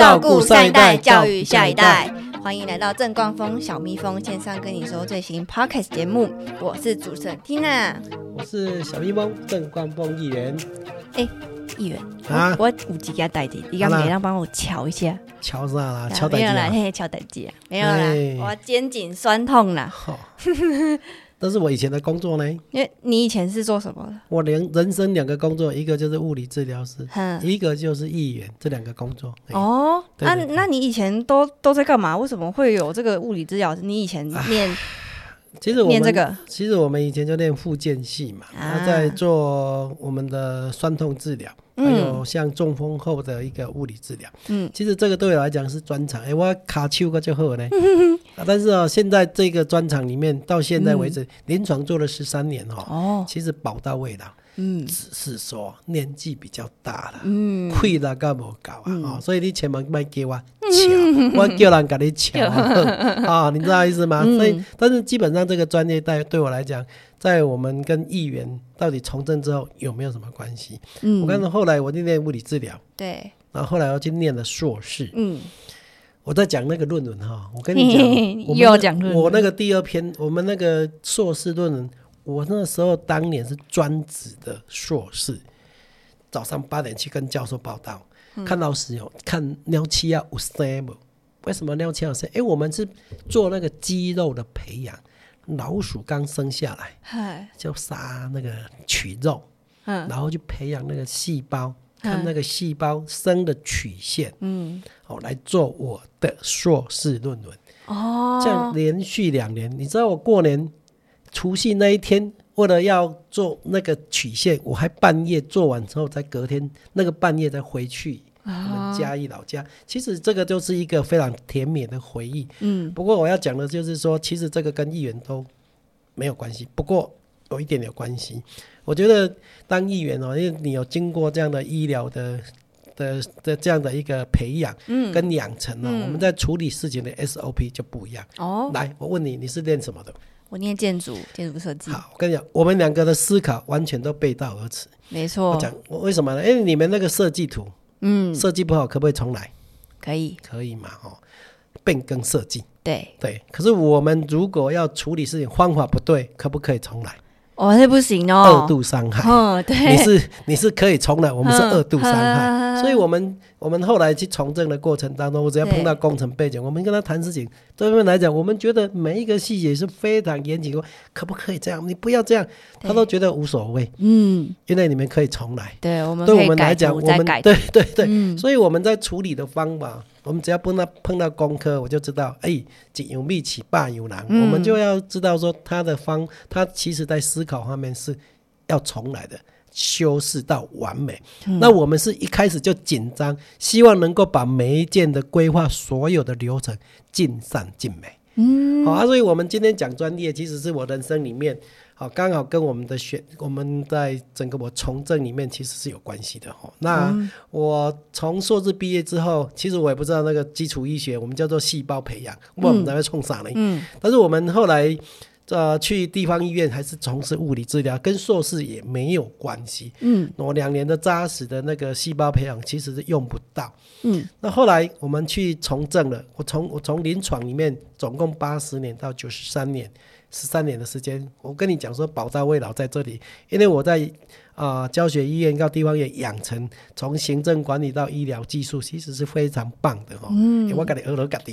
照顾上一代，教育下一代。欢迎来到正冠峰小蜜蜂线上跟你说最新 podcast 节目，我是主持人 Tina。我是小蜜蜂正冠峰议员。哎，议员啊我我有几家代志，你刚好啦每让帮我瞧一下，瞧啥啦？敲代机没有啦，啊？嘿嘿，瞧代志啊，没有啦哎，我肩颈酸痛啦，好，这是我以前的工作呢。因为你以前是做什么的？我两人生两个工作，一个就是物理治疗师，哼，一个就是议员，这两个工作。哎哦，那那你以前都都在干嘛？为什么会有这个物理治疗师？你以前念其实我们念这个。其实我们以前就练复健系嘛，啊。然后在做我们的酸痛治疗，还有像中风后的一个物理治疗。嗯，其实这个对我来讲是专长，哎、我卡丘个就好呢。啊但是啊、现在这个专场里面，到现在为止，临床做了十三年哦，哦，其实保到位了，嗯。只是说年纪比较大了。嗯，亏了干无搞啊、哦，所以你千万别给我瞧，我叫人给你瞧啊、啊，你知道意思吗？嗯。所以，但是基本上这个专业带对我来讲，在我们跟议员到底从政之后有没有什么关系？嗯。我看到后来我就念物理治疗，对，然后后来我去念了硕士，嗯，我在讲那个论文哈，我跟你讲，我又要讲论文。我那个第二篇，我们那个硕士论文，我那时候当年是专职的硕士，早上八点去跟教授报道，嗯看老师有看尿气要五 c 不？为什么尿气要生？哎，我们是做那个肌肉的培养，老鼠刚生下来嗨，就杀那个取肉，嗯然后去培养那个细胞，嗯看那个细胞生的曲线，嗯，哦，来做我的硕士论文。哦，这样连续两年，你知道我过年除夕那一天，为了要做那个曲线，我还半夜做完之后，再隔天那个半夜再回去我们嘉义老家。其实这个就是一个非常甜美的回忆。嗯不过我要讲的就是说，其实这个跟议员都没有关系，不过有一点有关系。我觉得当议员哦，因为你有经过这样的医疗的。的的这样的一个培养嗯，跟养成哦，嗯我们在处理事情的 SOP 就不一样。哦，来，我问你，你是练什么的？我念建筑，建筑设计，好，我跟你讲，我们两个的思考完全都背道而驰。没错我，讲我为什么呢？因为你们那个设计图嗯，设计不好，可不可以重来？可以，可以嘛？哦，变更设计对，对。可是我们如果要处理事情方法不对，可不可以重来？哦，那不行哦二哦，度伤害。嗯，对，你是你是可以重来，我们是嗯二度伤害，嗯所以我们我们后来去从政的过程当中，我只要碰到工程背景，我们跟他谈事情，对面来讲，我们觉得每一个细节是非常严谨的，可不可以这样？你不要这样，他都觉得无所谓，嗯，因为你们可以重来。对，我们来讲，我们对对对，嗯，所以我们在处理的方法，我们只要碰到碰到工科，我就知道，哎，井有密起霸有难，嗯我们就要知道说他的方，他其实在思考方面是要重来的。修饰到完美，嗯那我们是一开始就紧张，希望能够把每一件的规划所有的流程尽善尽美。嗯，好啊，所以我们今天讲专业，其实是我人生里面，好刚好跟我们的选，我们在整个我从政里面其实是有关系的哈。那我从硕士毕业之后，其实我也不知道那个基础医学，我们叫做细胞培养，我们才会冲啥呢？嗯，但是我们后来。呃，去地方医院还是从事物理治疗，跟硕士也没有关系。嗯，我两年的扎实的那个细胞培养其实是用不到。嗯，那后来我们去从政了，我从我从临床里面总共八十年到九十三年，十三年的时间，我跟你讲说宝刀未老在这里，因为我在啊、教学医院到地方也养成从行政管理到医疗技术，其实是非常棒的哦、嗯，我跟你额头嘎地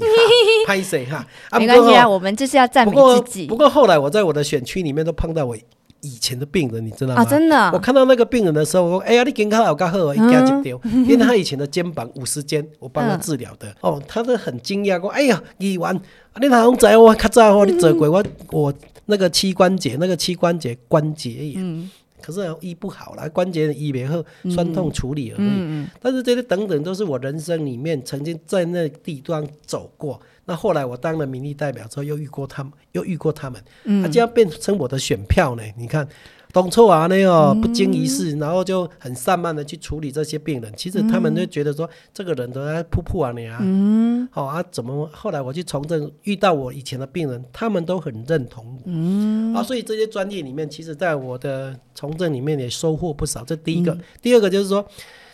拍谁哈？啊没关系啊，我们就是要赞美自己不过后来我在我的选区里面都碰到我以前的病人，你知道吗？啊，真的我，看到那个病人的时候，我说：“哎呀，你健康好较好，一加一丢。因为他以前的肩膀五十肩，我帮他治疗的。哦，他都很惊讶，说：“哎呀，医员，啊你哪能知我较早哦，你做过我我那个膝关节，那个膝关节关节炎，嗯可是医不好了，关节医没后，酸痛处理而已。嗯嗯，但是这些等等都是我人生里面曾经在那地段走过。那后来我当了民意代表之后，又遇过他们，又遇过他们，嗯他、这样变成我的选票呢？你看，董错啊，那哦不经一事，然后就很散漫的去处理这些病人。其实他们就觉得说，这个人都在扑扑啊你啊，嗯好、啊，怎么后来我去从政遇到我以前的病人，他们都很认同我。嗯啊，所以这些专业里面，其实在我的从政里面也收获不少。这第一个，第二个就是说，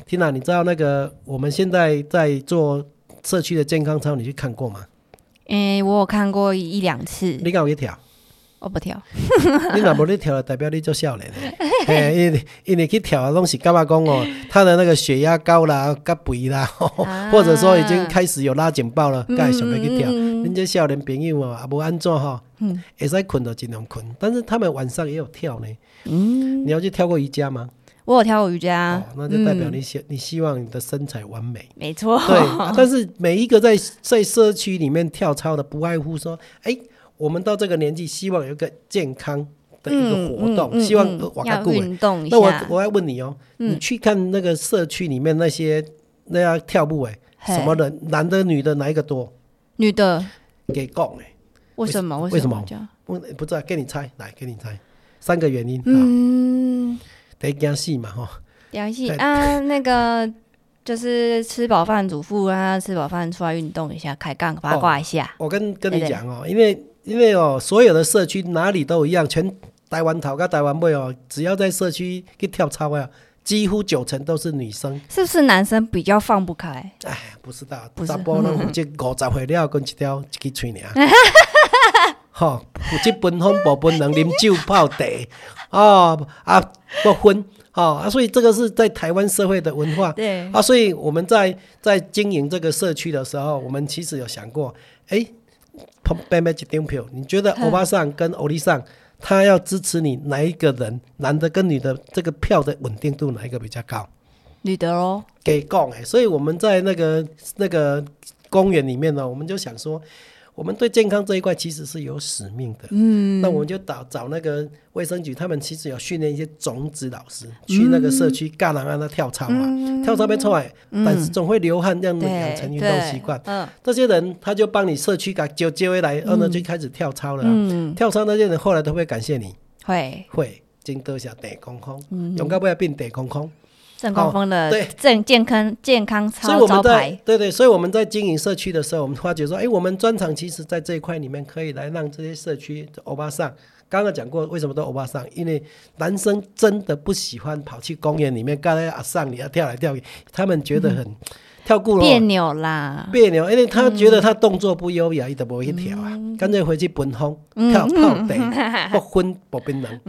缇娜，你知道那个我们现在在做社区的健康操，你去看过吗？诶、我有看过一两次，你敢有去跳？我不跳。你若无咧跳，代表你做少年 因为因为去跳啊，拢是感觉讲哦，他的那个血压高啦、甲肥啦，啊 或者说已经开始有拉警报了，该想要去跳。嗯嗯嗯恁这少年朋友哦，也无安怎吼，嗯会使困就尽量困。但是他们晚上也有跳呢。嗯，你要去跳过瑜伽吗？我有跳过瑜伽，哦，那就代表嗯你希你希望你的身材完美。没错。对，啊但是每一个在在社区里面跳操的，不外乎说，哎，我们到这个年纪，希望有一个健康的一个活动，嗯嗯希望嗯呃瓦卡要固。运动一那我。我要问你哦，嗯你去看那个社区里面那些那样跳舞哎，什么人，男的女的哪一个多？女的？给供哎，为什么？为什么这样？我不知道，给你猜，来给你猜，三个原因啊，嗯，第一件事嘛哈，了解对啊，那个就是吃饱饭，主妇啊吃饱饭出来运动一下，开杠八卦一下。我跟跟你讲哦，因为因为哦，所有的社区哪里都一样，全台湾头跟台湾尾哦，只要在社区去跳操啊，几乎九成都是女生。是不是男生比较放不开？哎，不知道，不是查甫拢负责五十岁了，跟一条一支喙尔。吼，负责分风无分能啉酒泡茶，哦啊不分，哦啊，所以这个是在台湾社会的文化。对，啊，所以我们在在经营这个社区的时候，我们其实有想过，哎，碰背没几张票，你觉得欧巴桑跟欧丽桑，他要支持你哪一个人，男的跟女的这个票的稳定度哪一个比较高？女的哦。给讲哎，所以我们在那个那个公园里面呢，我们就想说，我们对健康这一块其实是有使命的。嗯，那我们就找找那个卫生局，他们其实有训练一些种子老师去那个社区干人让他跳操嘛，跳操被出来，但是总会流汗，让你养成运动习惯。嗯这些人他就帮你社区给揪揪回来，然后呢就开始跳操了。啊、嗯，跳操那些人后来都会感谢你，会。会真多下地空空，勇敢不要变地空空。郑光峰的对正健康健康操所以我们在招牌。对对，所以我们在经营社区的时候，我们发觉说，哎，我们专长其实在这一块里面可以来让这些社区欧巴桑。刚刚讲过，为什么都欧巴桑？因为男生真的不喜欢跑去公园里面，刚才阿上你要跳来跳去，他们觉得很、跳过了别扭啦，别扭，因为他觉得他动作不优雅，伊都不会去跳啊，干脆回去奔风、跳泡茶、不昏不冰冷，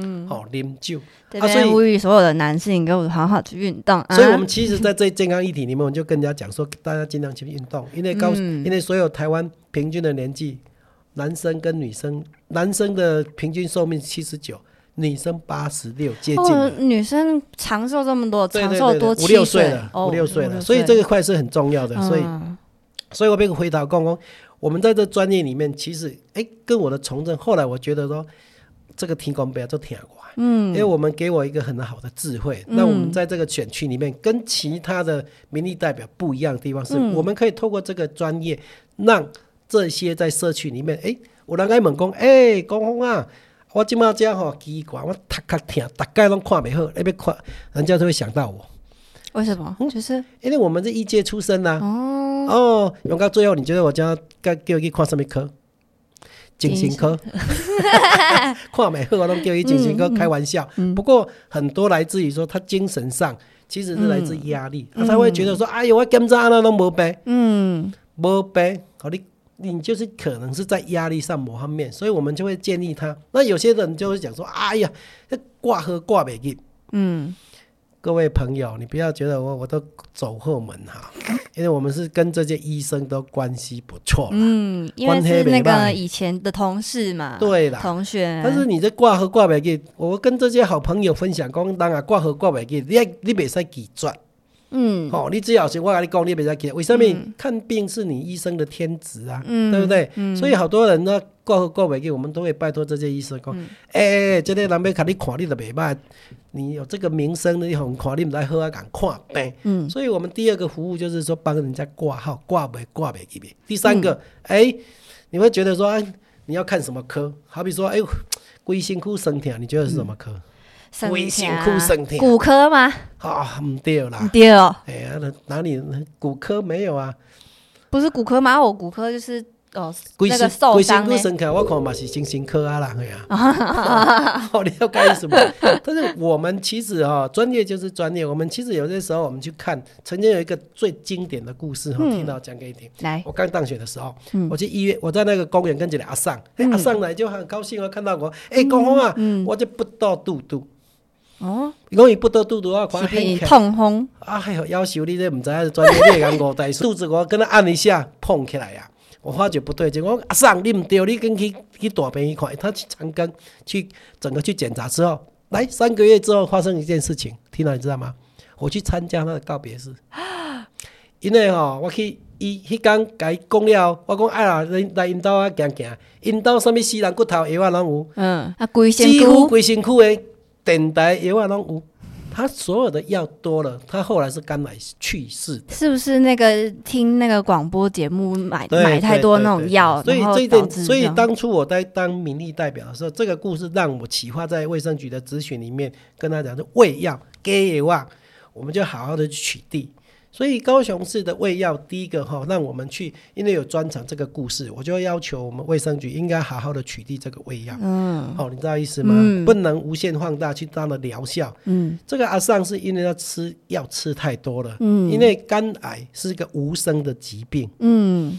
好啉酒。这啊所以边呼吁所有的男性，给我好好去运动啊！所以，我们其实，在这健康议题里面，我们就跟人家讲说，大家尽量去运动，因为高，嗯因为所有台湾平均的年纪，男生跟女生，男生的平均寿命七十九，女生八十六，接近女生长寿这么多，对长寿多七六岁了，哦五六岁了，五所以这个块是很重要的。所以，嗯所以我被回答公公，我们在这专业里面，其实哎，跟我的从政，后来我觉得说，这个提供不要做听过，嗯，因为我们给我一个很好的智慧，那我们在这个选区里面，跟其他的民意代表不一样的地方是，我们可以透过这个专业，让这些在社区里面，哎，有人爱问讲，哎，公公啊。我今嘛这样吼奇怪，我头壳疼，大概拢看袂好，那边看，人家就会想到我。为什么？就是因为我们是一届出身呐、哦哦。勇到最后，你觉得我将该叫你去看什么科？精神科，看美好我都叫你精神科，开玩笑。不过很多来自于说他精神上其实是来自压力，啊他会觉得说：“哎呦，我检查那都没病，嗯，没病，好你你就是可能是在压力上某方面，所以我们就会建议他。那有些人就会讲说：哎呀，这挂喝挂袂进。嗯，各位朋友，你不要觉得我我都走后门哈，因为我们是跟这些医生都关系不错啦。嗯，因为是那个以前的同事嘛，对啦同学，但是你这挂和挂袂记，我跟这些好朋友分享讲，当啊挂和挂袂记，你爱你袂使拒绝，嗯，哦、你只要是我跟你讲，你袂使拒绝。为什么？看病是你医生的天职啊，嗯对不对？所以好多人呢挂号挂袂记，我们都会拜托这些医生讲，嗯哎、欸，这个人要看你看，你都袂歹，你有这个名声，你红看，你唔来好啊，敢看病。嗯，所以我们第二个服务就是说帮人家挂号，挂袂挂袂记别。第三嗯个，哎、你会觉得说，哎，你要看什么科？好比说，哎，龟辛苦生疼，你觉得是什么科？生胃辛疼苦生疼骨科吗？啊，唔对啦，对哦，哎呀，那哪里骨科没有啊？不是骨科吗？我骨科就是哦，那个受伤呢？骨生起来，我看嘛是精神科啊啦，对啊。哦，你要干什么？但是我们其实哈、专业就是专业。我们其实有些时候我们去看，曾经有一个最经典的故事哈、嗯听到讲给你听。来，我刚当选的时候，我去医院，我在那个公园跟这个阿尚，哎、阿尚来就很高兴啊，看到我，哎、公公啊，我就不到肚肚，哦，伊讲伊不得肚肚，啊看是被很起来痛风，啊，还有要求你这唔知影专业，你讲五代数，肚子我跟他按一下，碰起来啊、我发觉不对劲，我说阿桑你唔对，你跟去去大病一看，他去长庚去整个去检查之后，来三个月之后发生一件事情，听到你知道吗？我去参加他的告别式，因为吼、我去伊迄天甲伊讲了，我讲哎呀，来来因兜啊行行，因兜什物死人骨头药啊拢有。嗯，啊，规身躯，几乎规身躯的电台药啊拢有，他所有的药多了，他后来是肝癌去世的。是不是那个听那个广播节目买买太多那种药，所以这一点，所以当初我在当民意代表的时候，这个故事让我启发在卫生局的咨询里面，跟他讲说胃药给药啊，我们就好好的去取缔。所以高雄市的胃药，第一个哈，让我们去，因为有专长这个故事，我就要求我们卫生局应该好好的取缔这个胃药。嗯。哦，你知道意思吗？嗯。不能无限放大去它的疗效。嗯。这个阿尚是因为他吃药吃太多了，嗯。因为肝癌是一个无声的疾病，嗯。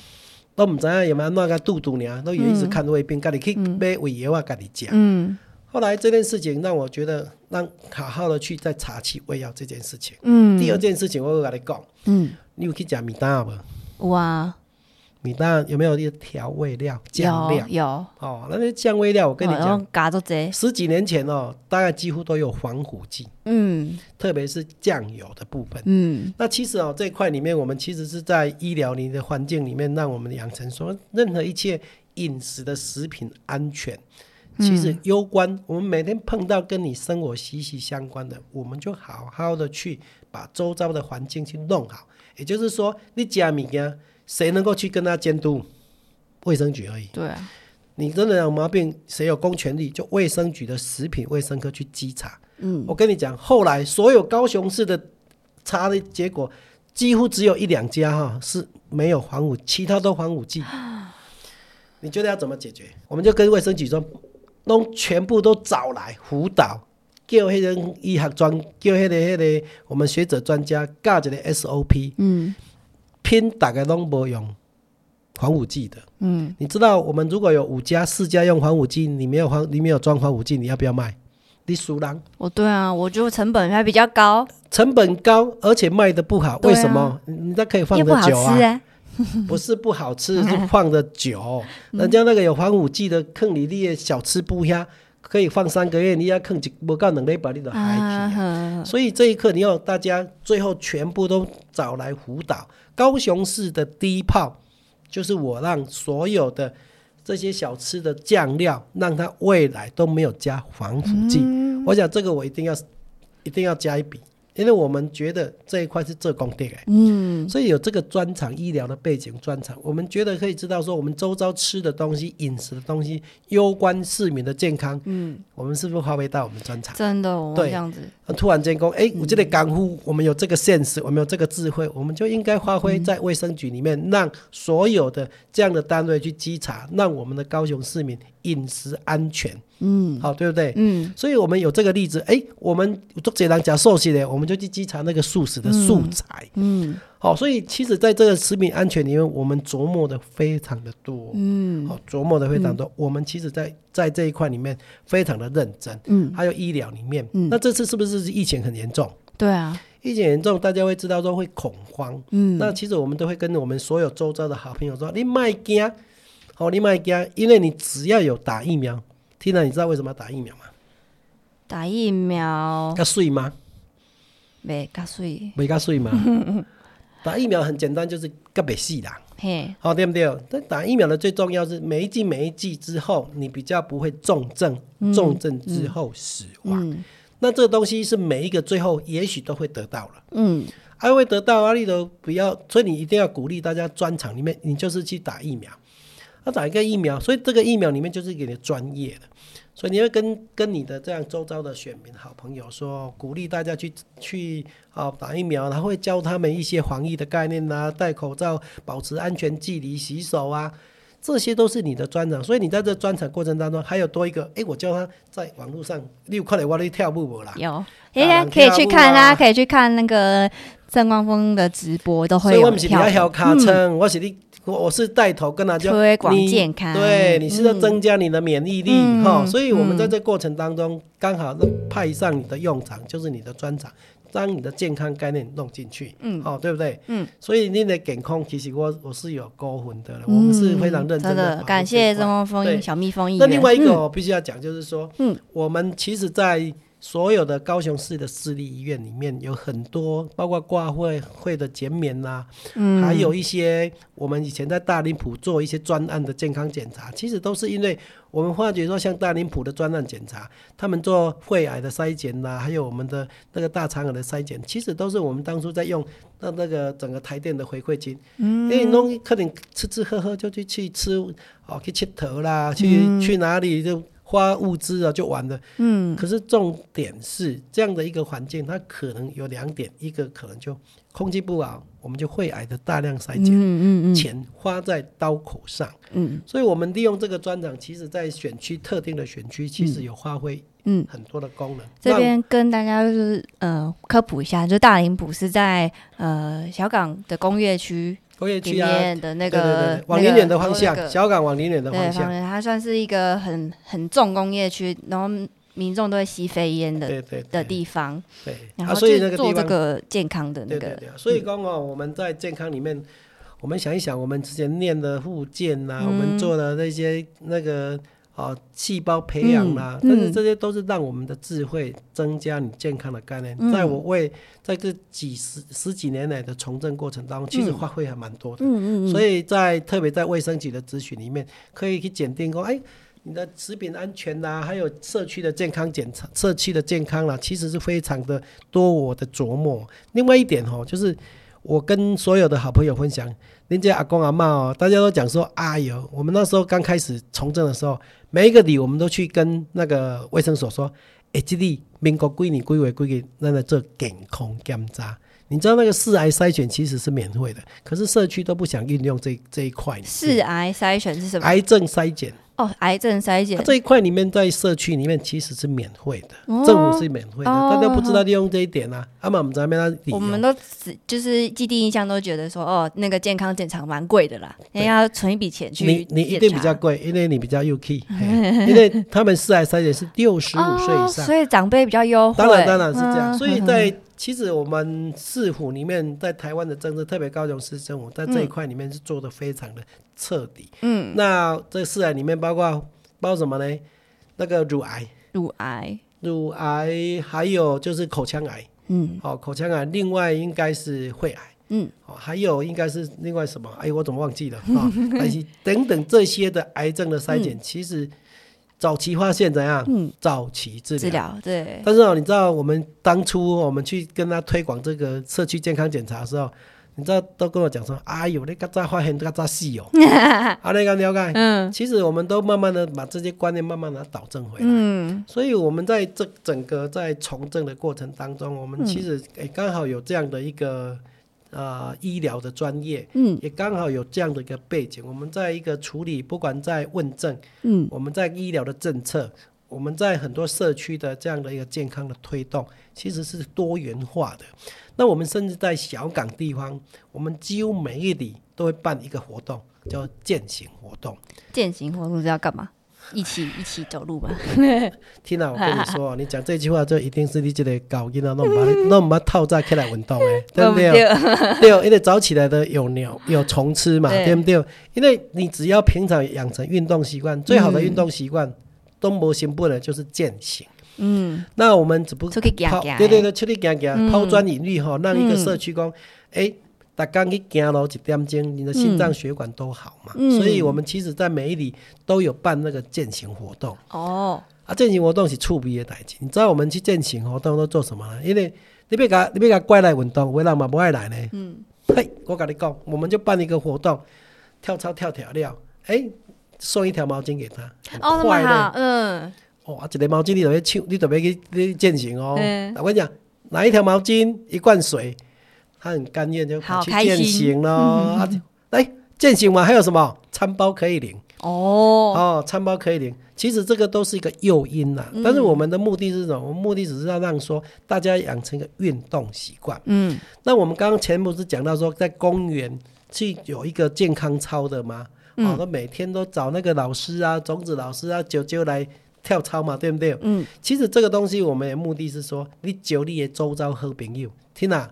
都唔知影有没有那个肚肚呢，都以为一直看胃病，家己去买胃药啊，家己食。嗯后来这件事情让我觉得，让好好的去再查起胃药这件事情。嗯，第二件事情，我要跟你讲，嗯，你有去食米蛋无？哇，米蛋有没有一些调味料、酱料？有有，哦，那些酱味料，我跟你讲，哦然后嘎都这，十几年前哦，大概几乎都有防腐剂，嗯特别是酱油的部分。嗯那其实哦，这一块里面，我们其实是在医疗里的环境里面，让我们养成说，任何一切饮食的食品安全，其实攸关我们每天碰到跟你生活息息相关的，我们就好好的去把周遭的环境去弄好。也就是说，你家物件，谁能够去跟他监督？卫生局而已。对啊，你真的有毛病，谁有公权力？就卫生局的食品卫生科去稽查。嗯我跟你讲，后来所有高雄市的查的结果，几乎只有一两家哈是没有防腐，其他都防腐剂。你觉得要怎么解决？我们就跟卫生局说，弄全部都找来辅导，叫迄个医学专，叫迄、个迄、个我们学者专家教一个 SOP，嗯拼大概拢无用防腐剂的。嗯，你知道我们如果有五家四家用防腐剂，你没有防，你没有装防腐剂，你要不要卖？你输人，哦对啊，我觉得成本还比较高，成本高，而且卖的不好，啊为什么？你你那可以放又不好的久啊，不是不好吃，是放的久。人家那个有防腐剂的，坑里你的小吃不呀，可以放三个月，你要坑几不到两礼拜，你都海啊去。哼所以这一刻，你要大家最后全部都找来辅导。高雄市的第一炮，就是我让所有的这些小吃的酱料，让它未来都没有加防腐剂。我想这个我一定要一定要加一笔，因为我们觉得这一块是做工地的。嗯所以有这个专长医疗的背景专长，我们觉得可以知道说，我们周遭吃的东西、饮食的东西，攸关市民的健康。嗯，我们是不是发挥到我们专长？真的哦，对这样子，突然间讲，哎、我这里干呼，我们有这个现实，我们有这个智慧，我们就应该发挥在卫生局里面，让所有的这样的单位去稽查，让我们的高雄市民饮食安全，嗯好，对不对？嗯所以我们有这个例子，哎、我们做这人讲寿喜的，我们就去稽查那个素食的素材。嗯好，所以其实在这个食品安全里面，我们琢磨的非常的多，嗯好，琢磨的非常多。我们其实在在这一块里面非常的认真，嗯，还有医疗里面，嗯那这次是不是疫情很严重？对啊，疫情严重，大家会知道说会恐慌。嗯那其实我们都会跟我们所有周遭的好朋友说：“你卖惊，好，你卖惊，因为你只要有打疫苗。听了，你知道为什么要打疫苗吗？打疫苗要睡吗？没加水，没加睡吗？打疫苗很简单，就是个别死啦。嘿，好，对不对？但打疫苗的最重要是每一剂每一剂之后，你比较不会重症，重症之后死亡。嗯那这个东西是每一个最后也许都会得到了。嗯还会得到啊，你都不要，所以你一定要鼓励大家专场里面，你就是去打疫苗，要打一个疫苗，所以这个疫苗里面就是给你专业的，所以你会跟跟你的这样周遭的选民好朋友说，鼓励大家去去啊打疫苗，然后会教他们一些防疫的概念啊，戴口罩、保持安全距离、洗手啊。这些都是你的专长，所以你在这专场过程当中，还有多一个，哎，我教他在网络上，你有看到我在跳舞不啦？有，大大家人可以去看，跳舞啊大家可以去看那个郑光峰的直播，都所以会有我不是比较跳舞小卡称，我是你，我我是带头跟他讲推广健康对，你是要嗯增加你的免疫力嗯哈、所以我们在嗯这过程当中，刚好派上你的用场，就是你的专长。将你的健康概念弄进去，嗯哦，对不对？嗯，所以你的健康其实我我是有高分的了，我们是非常认真嗯真的的。感谢郑光峰对小蜜蜂议那另外一个我必须要讲，就是说，嗯嗯，我们其实，在所有的高雄市的私立医院里面，有很多包括挂会会的减免呐、嗯。还有一些我们以前在大林埔做一些专案的健康检查，其实都是因为我们发觉说，像大林埔的专案检查，他们做肺癌的筛检呐，还有我们的那个大肠癌的筛检，其实都是我们当初在用那那个整个台电的回馈金，嗯，因为弄可能吃吃喝喝就去去吃哦，去吃头啦，去、去哪里就。花物资啊，就完了。嗯可是重点是这样的一个环境，它可能有两点，一个可能就空气不好，我们就会癌的大量筛检，嗯嗯嗯钱花在刀口上。嗯所以，我们利用这个专长，其实在选区特定的选区，其实有发挥嗯，很多的功能。这让边跟大家就是呃科普一下，就大林埔是在呃小港的工业区里工业区啊，面的那对对个对，往林远的方向，那个小港往林远的方向，它算是一个很很重工业区，然后民众都会吸飞烟的对对的地方，对啊，然后所以就做这那个健康的那个。对对对啊，所以刚刚，我们在健康里面，我们想一想，我们之前念的附件呐、嗯。我们做的那些那个啊细胞培养啦、但是这些都是让我们的智慧增加你健康的概念。嗯在我为在这几十十几年来的从政过程当中，其实嗯发挥还蛮多的。嗯嗯嗯，所以在特别在卫生局的咨询里面，可以去检定说，哎，你的食品安全呐、还有社区的健康检查、社区的健康啦、其实是非常的多我的琢磨。另外一点哦，就是我跟所有的好朋友分享，人家阿公阿妈哦，大家都讲说，哎呦，我们那时候刚开始从政的时候，每一个里我们都去跟那个卫生所说，哎，这里民国归你归为归给那来做健康检查。你知道那个四癌筛选其实是免费的，可是社区都不想运用这这一块。四癌筛选是什么？癌症筛检，哦，癌症筛检它，这一块里面在社区里面其实是免费的，哦政府是免费的，哦大家不知道利用这一点啊。阿妈我们在那边我们都只就是既定印象都觉得说，哦，那个健康检查蛮贵的啦，人家要存一笔钱去你你一定比较贵，因为你比较 UK，嘿 因为他们四癌筛检是六十五岁以哦，上。所以长辈比较优惠。当然，当然是这样。嗯所以在其实我们市府里面，在台湾的政策，特别高雄市政府在这一块里面是做的非常的彻底。嗯，那这四癌里面包括包括什么呢？那个乳癌、乳癌，乳癌，还有就是口腔癌。嗯哦，口腔癌，另外应该是肺癌。嗯，哦，还有应该是另外什么？哎，我怎么忘记了啊？但是 等等这些的癌症的筛检，其实早期发现怎样？嗯，早期治治疗。对，但是哦，你知道我们当初我们去跟他推广这个社区健康检查的时候，你知道都跟我讲说，哎呦，那个咋发现嘎咋细哦，啊，那个了解。嗯其实我们都慢慢的把这些观念慢慢的导正回来。嗯所以我们在这整个在从政的过程当中，我们其实诶刚好有这样的一个呃医疗的专业，嗯也刚好有这样的一个背景。我们在一个处理，不管在问政，嗯我们在医疗的政策，我们在很多社区的这样的一个健康的推动，其实是多元化的。那我们甚至在小港地方，我们几乎每一里都会办一个活动，叫践行活动。践行活动是要干嘛？一起一起走路吧。听到我跟你 说哦，你讲这句话，就一定是你这个搞囡仔弄把弄把套在起来运动诶，对不对？对，因为早起来的有鸟有虫吃嘛，对对不对？因为你只要平常养成运动习惯，最好的运动习惯，东博行不能就是践行。嗯，那我们只不出去抛对对对，出去行行，嗯抛砖引玉哈，让一个嗯社区工，哎，大刚去行路一点钟，你的心脏血管都好嘛。嗯所以我们其实在每一里都有办那个践行活动。哦，啊，践行活动是触鼻的代志。你知道我们去践行活动都做什么呢？因为你别甲你别甲怪来运动，有的人嘛不爱来呢。嗯，嘿，我跟你讲，我们就办一个活动，跳操跳跳料，哎、送一条毛巾给他，很哦，那快乐。么好，嗯哦，啊，一个毛巾你就要抢，你就要去去践行哦。嗯我跟你讲，拿一条毛巾，一罐水，他很甘愿就跑去践行咯。啊，来践行完还有什么餐包可以领哦，哦，餐包可以领。其实这个都是一个诱因呐，但是我们的目的是什么？我们目的只是要让说大家养成一个运动习惯。嗯，那我们刚刚前不是讲到说，在公园去有一个健康操的吗？嗯哦，那每天都找那个老师啊，种子老师啊，九九来跳操嘛，对不对？嗯，其实这个东西我们的目的是说，你九你也周遭好朋友，听啊，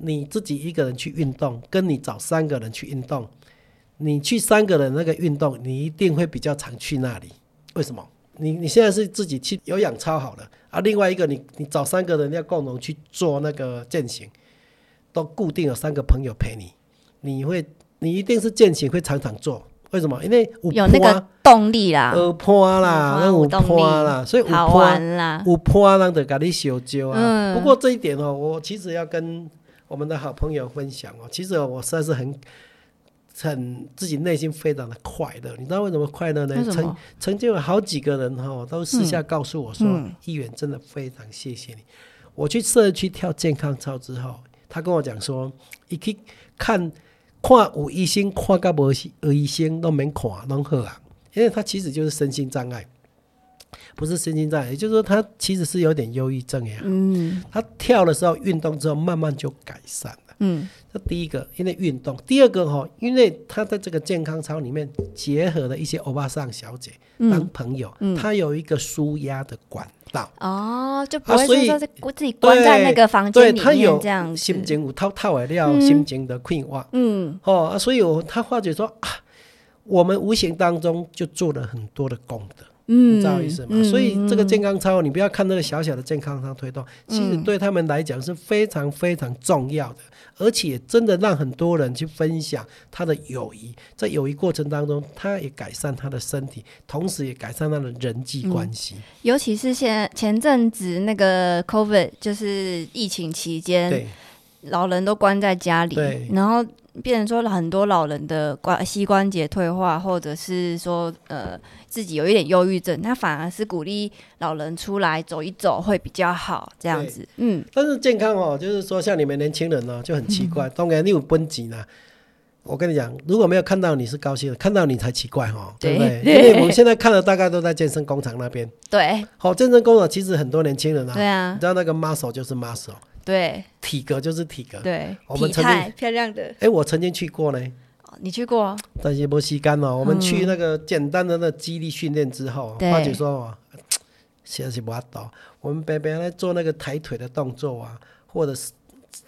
你自己一个人去运动，跟你找三个人去运动，你去三个人那个运动，你一定会比较常去那里。为什么？你你现在是自己去有氧操好了啊，另外一个你你找三个人要共同去做那个践行，都固定有三个朋友陪你，你会你一定是践行会常常做。为什么？因为有那个动力啦，有坡啦，那有动坡啦，所以有好坡玩啦。有坡让的给你小揪啊。嗯不过这一点哦，我其实要跟我们的好朋友分享哦。其实我实在是很很自己内心非常的快乐。你知道为什么快乐呢曾？曾经有好几个人哈、哦，都私下告诉我说嗯：“议员真的非常谢谢你。”我去社区跳健康操之后，他跟我讲说：“一去看看有医生，看到无有医生都免看，拢好啊。”因为他其实就是身心障碍，不是身心障碍，也就是说他其实是有点忧郁症呀。嗯。他跳的时候运动之后，慢慢就改善了。嗯。这第一个，因为运动；第二个哈，因为他在这个健康操里面结合了一些欧巴桑小姐当嗯，朋友，嗯。他有一个舒压的管道，哦，就不会说是自己关在那个房间对里他有面这样子。心情有透透的了，嗯。心情的困惑。嗯。哦、啊，所以我他化解说啊，我们无形当中就做了很多的功德。嗯，你知道意思吗？嗯所以这个健嗯康操，你不要看那个小小的健康操推动，其实嗯对他们来讲是非常非常重要的，而且真的让很多人去分享他的友谊，在友谊过程当中，他也改善他的身体，同时也改善他的人际关系。尤其是现前阵子那个 COVID，就是疫情期间，对老人都关在家里，然后变成说很多老人的关膝关节退化，或者是说呃自己有一点忧郁症，他反而是鼓励老人出来走一走会比较好，这样子。嗯，但是健康哦，就是说像你们年轻人呢、就很奇怪，当然你有奔级呢。我跟你讲，如果没有看到你是高兴的，看到你才奇怪哈、哦，对不对？对 因为我们现在看的大概都在健身工厂那边。对好、健身工厂其实很多年轻人啊，对啊你知道那个 muscle 就是 muscle，对体格就是体格。对，我们曾经漂亮的，哎，我曾经去过呢，哦你去过？但是没吸干哦。我们去那个简单的那肌力训练之后，对发觉说哦，现在是不到。我们白白来做那个抬腿的动作啊，或者是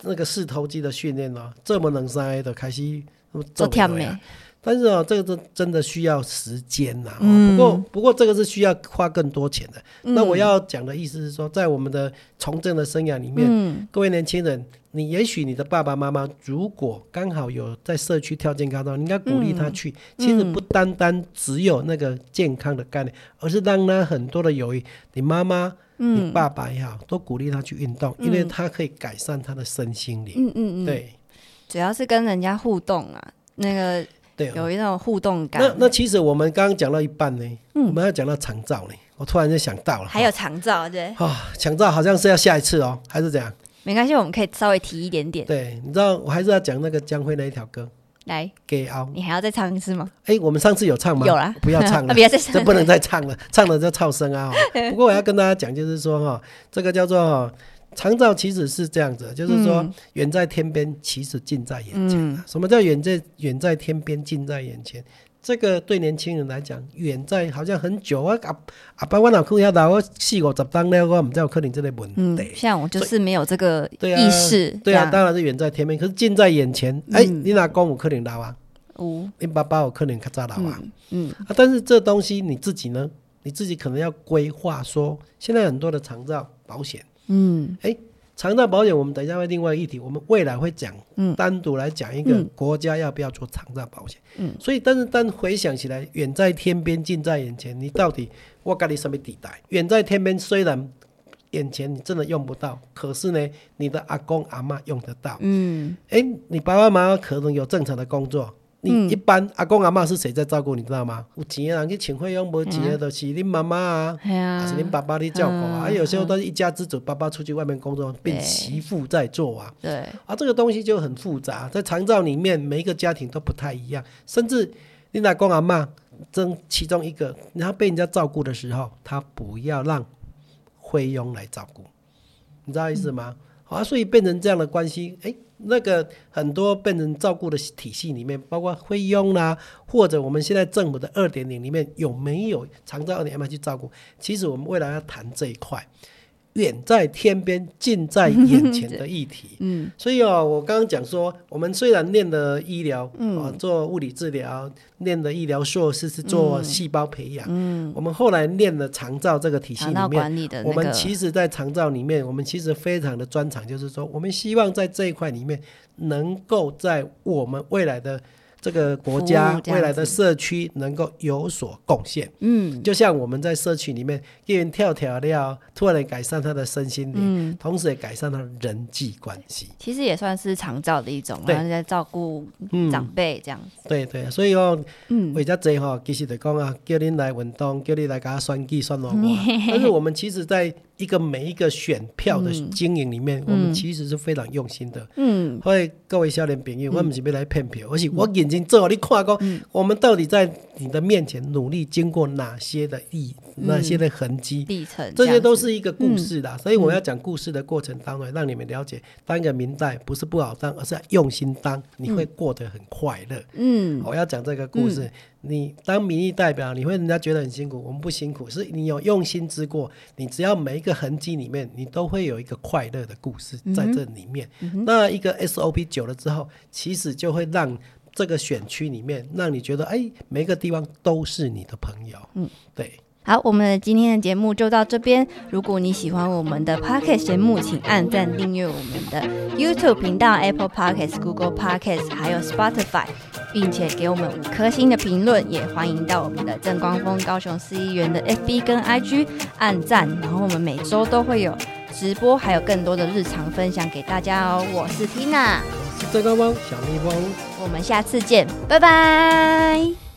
那个四头肌的训练啊，这么能塞的开始做做跳美不了，但是哦，这个真真的需要时间呐、哦嗯。不过不过这个是需要花更多钱的。嗯。那我要讲的意思是说，在我们的从政的生涯里面，嗯。各位年轻人，你也许你的爸爸妈妈如果刚好有在社区跳健康操，你应该鼓励他去。其实不单单只有那个健康的概念，而是让他很多的友谊，你妈妈、你嗯爸爸也好，都鼓励他去运动，因为他可以改善他的身心灵。嗯嗯嗯，，对。主要是跟人家互动啊，那个对哦。有一种互动感。那那其实我们刚刚讲到一半呢，嗯我们要讲到长照呢，我突然就想到了，还有长照，对，啊，长照好像是要下一次哦，还是怎样？没关系，我们可以稍微提一点点。对，你知道我还是要讲那个江辉那一条歌来，《给凹》。你还要再唱一次吗？哎，我们上次有唱吗？有啦不要唱 啊了不，要再唱，这不能再唱了，唱了就噪声啊、哦。不过我要跟大家讲，就是说哈、这个叫做哈、长照其实是这样子，就是说嗯远在天边，其实近在眼前。嗯什么叫远在远在天边，近在眼前？这个对年轻人来讲，远在好像很久啊，阿阿爸我哪看遐大，我四五十当了，我唔知有可能这个问嗯题。，像我就是没有这个意识，对啊，当然是远在天边，可是近在眼前。哎、嗯你哪公有可能老啊？无，你爸爸有可能较早老啊？嗯啊，但是这东西你自己呢，你自己可能要规划说，现在很多的长照保险，嗯长照保险我们等一下会另外一题，我们未来会讲，嗯单独来讲一个嗯国家要不要做长照保险。嗯，所以但是但回想起来，远在天边，近在眼前，你到底我跟你什么地带？远在天边虽然眼前你真的用不到，可是呢，你的阿公阿妈用得到。嗯哎，你爸爸妈妈可能有正常的工作，你一般阿公阿妈是谁在照顾？你知道吗？有钱的人去请费用，无钱的都是恁妈妈啊，还是恁爸爸在照顾啊。嗯啊，有时候都是一家之主，爸爸出去外面工作，变媳妇在做啊。对，啊，这个东西就很复杂，在长照里面，每一个家庭都不太一样，甚至你阿公阿妈争其中一个，然后被人家照顾的时候，他不要让菲佣来照顾，你知道意思吗？好、啊，所以变成这样的关系，哎，那个很多被人照顾的体系里面，包括菲佣啦，或者我们现在政府的二点零里面有没有长照二点零去照顾？其实我们未来要谈这一块，远在天边，近在眼前的 议题。嗯，所以哦，我刚刚讲说，我们虽然念的医疗，嗯、做物理治疗，念的医疗硕士是做细胞培养，嗯，我们后来念的长照这个体系里面，管理的那我们，其实，在长照里面，我们其实非常的专长，就是说，我们希望在这一块里面，能够在我们未来的这个国家未来的社区能够有所贡献。嗯。就像我们在社区里面，一人跳跳料，突然改善他的身心灵，嗯，同时也改善他的人际关系。其实也算是长照的一种，对。然后在照顾嗯，长辈这样子，对对，所以哦，嗯，为遮济吼，其实就讲啊，叫恁来运动，叫你来给他选举选我我。但是我们其实在一个每一个选票的经营里面，我们其实是非常用心的。嗯，所以各位少年朋友，我们是要来骗票，而且我眼睛做，你看讲，嗯我们到底在你的面前努力经过哪些的意，哪些的痕迹？历程这些都是一个故事啦，所以我要讲故事的过程当中，让你们了解，当一个明代不是不好当，而是要用心当，你会过得很快乐。嗯我要讲这个故事，你当民意代表，你会人家觉得很辛苦，我们不辛苦，是你有用心之过。你只要每一个痕迹里面，你都会有一个快乐的故事在这里面。那一个 SOP 久了之后，其实就会让这个选区里面，让你觉得，哎，每个地方都是你的朋友。嗯，对。好，我们今天的节目就到这边。如果你喜欢我们的 Podcast 节目，请按赞订阅我们的 YouTube 频道、Apple Podcasts、Google Podcasts，还有 Spotify，并且给我们五颗星的评论。也欢迎到我们的正光峰高雄市议员的 FB 跟 IG 按赞。然后我们每周都会有直播，还有更多的日常分享给大家哦。我是 Tina，是郑高峰，小蜜蜂。我们下次见，拜拜。